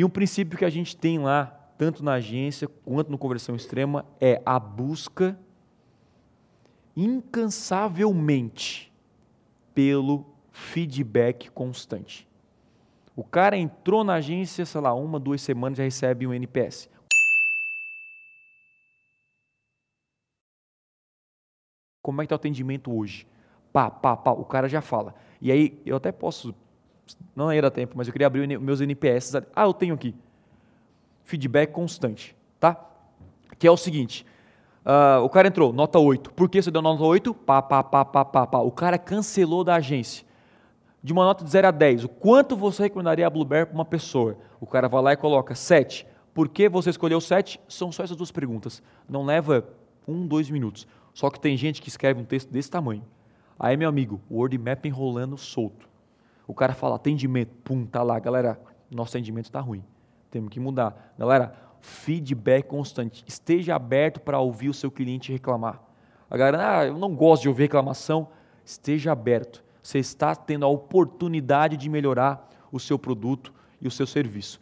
E um princípio que a gente tem lá, tanto na agência quanto no Conversão Extrema, é a busca incansavelmente pelo feedback constante. O cara entrou na agência, sei lá, uma, duas semanas já recebe um NPS. Como é que está o atendimento hoje? Pá, pá, pá, o cara já fala. E aí, eu até posso, não era tempo, mas eu queria abrir meus NPS. Ah, eu tenho aqui. Feedback constante, tá? Que é o seguinte, uh, o cara entrou, nota 8. Por que você deu nota 8? Pá, pá, pá, pá, pá, pá. O cara cancelou da agência. De uma nota de 0 a 10, o quanto você recomendaria a Blueberry para uma pessoa? O cara vai lá e coloca 7. Por que você escolheu 7? São só essas duas perguntas. Não leva um, dois minutos. Só que tem gente que escreve um texto desse tamanho. Aí, meu amigo, o word map enrolando solto. O cara fala atendimento, pum, tá lá, galera, nosso atendimento está ruim. Temos que mudar. Galera, feedback constante. Esteja aberto para ouvir o seu cliente reclamar. A galera, ah, eu não gosto de ouvir reclamação. Esteja aberto. Você está tendo a oportunidade de melhorar o seu produto e o seu serviço.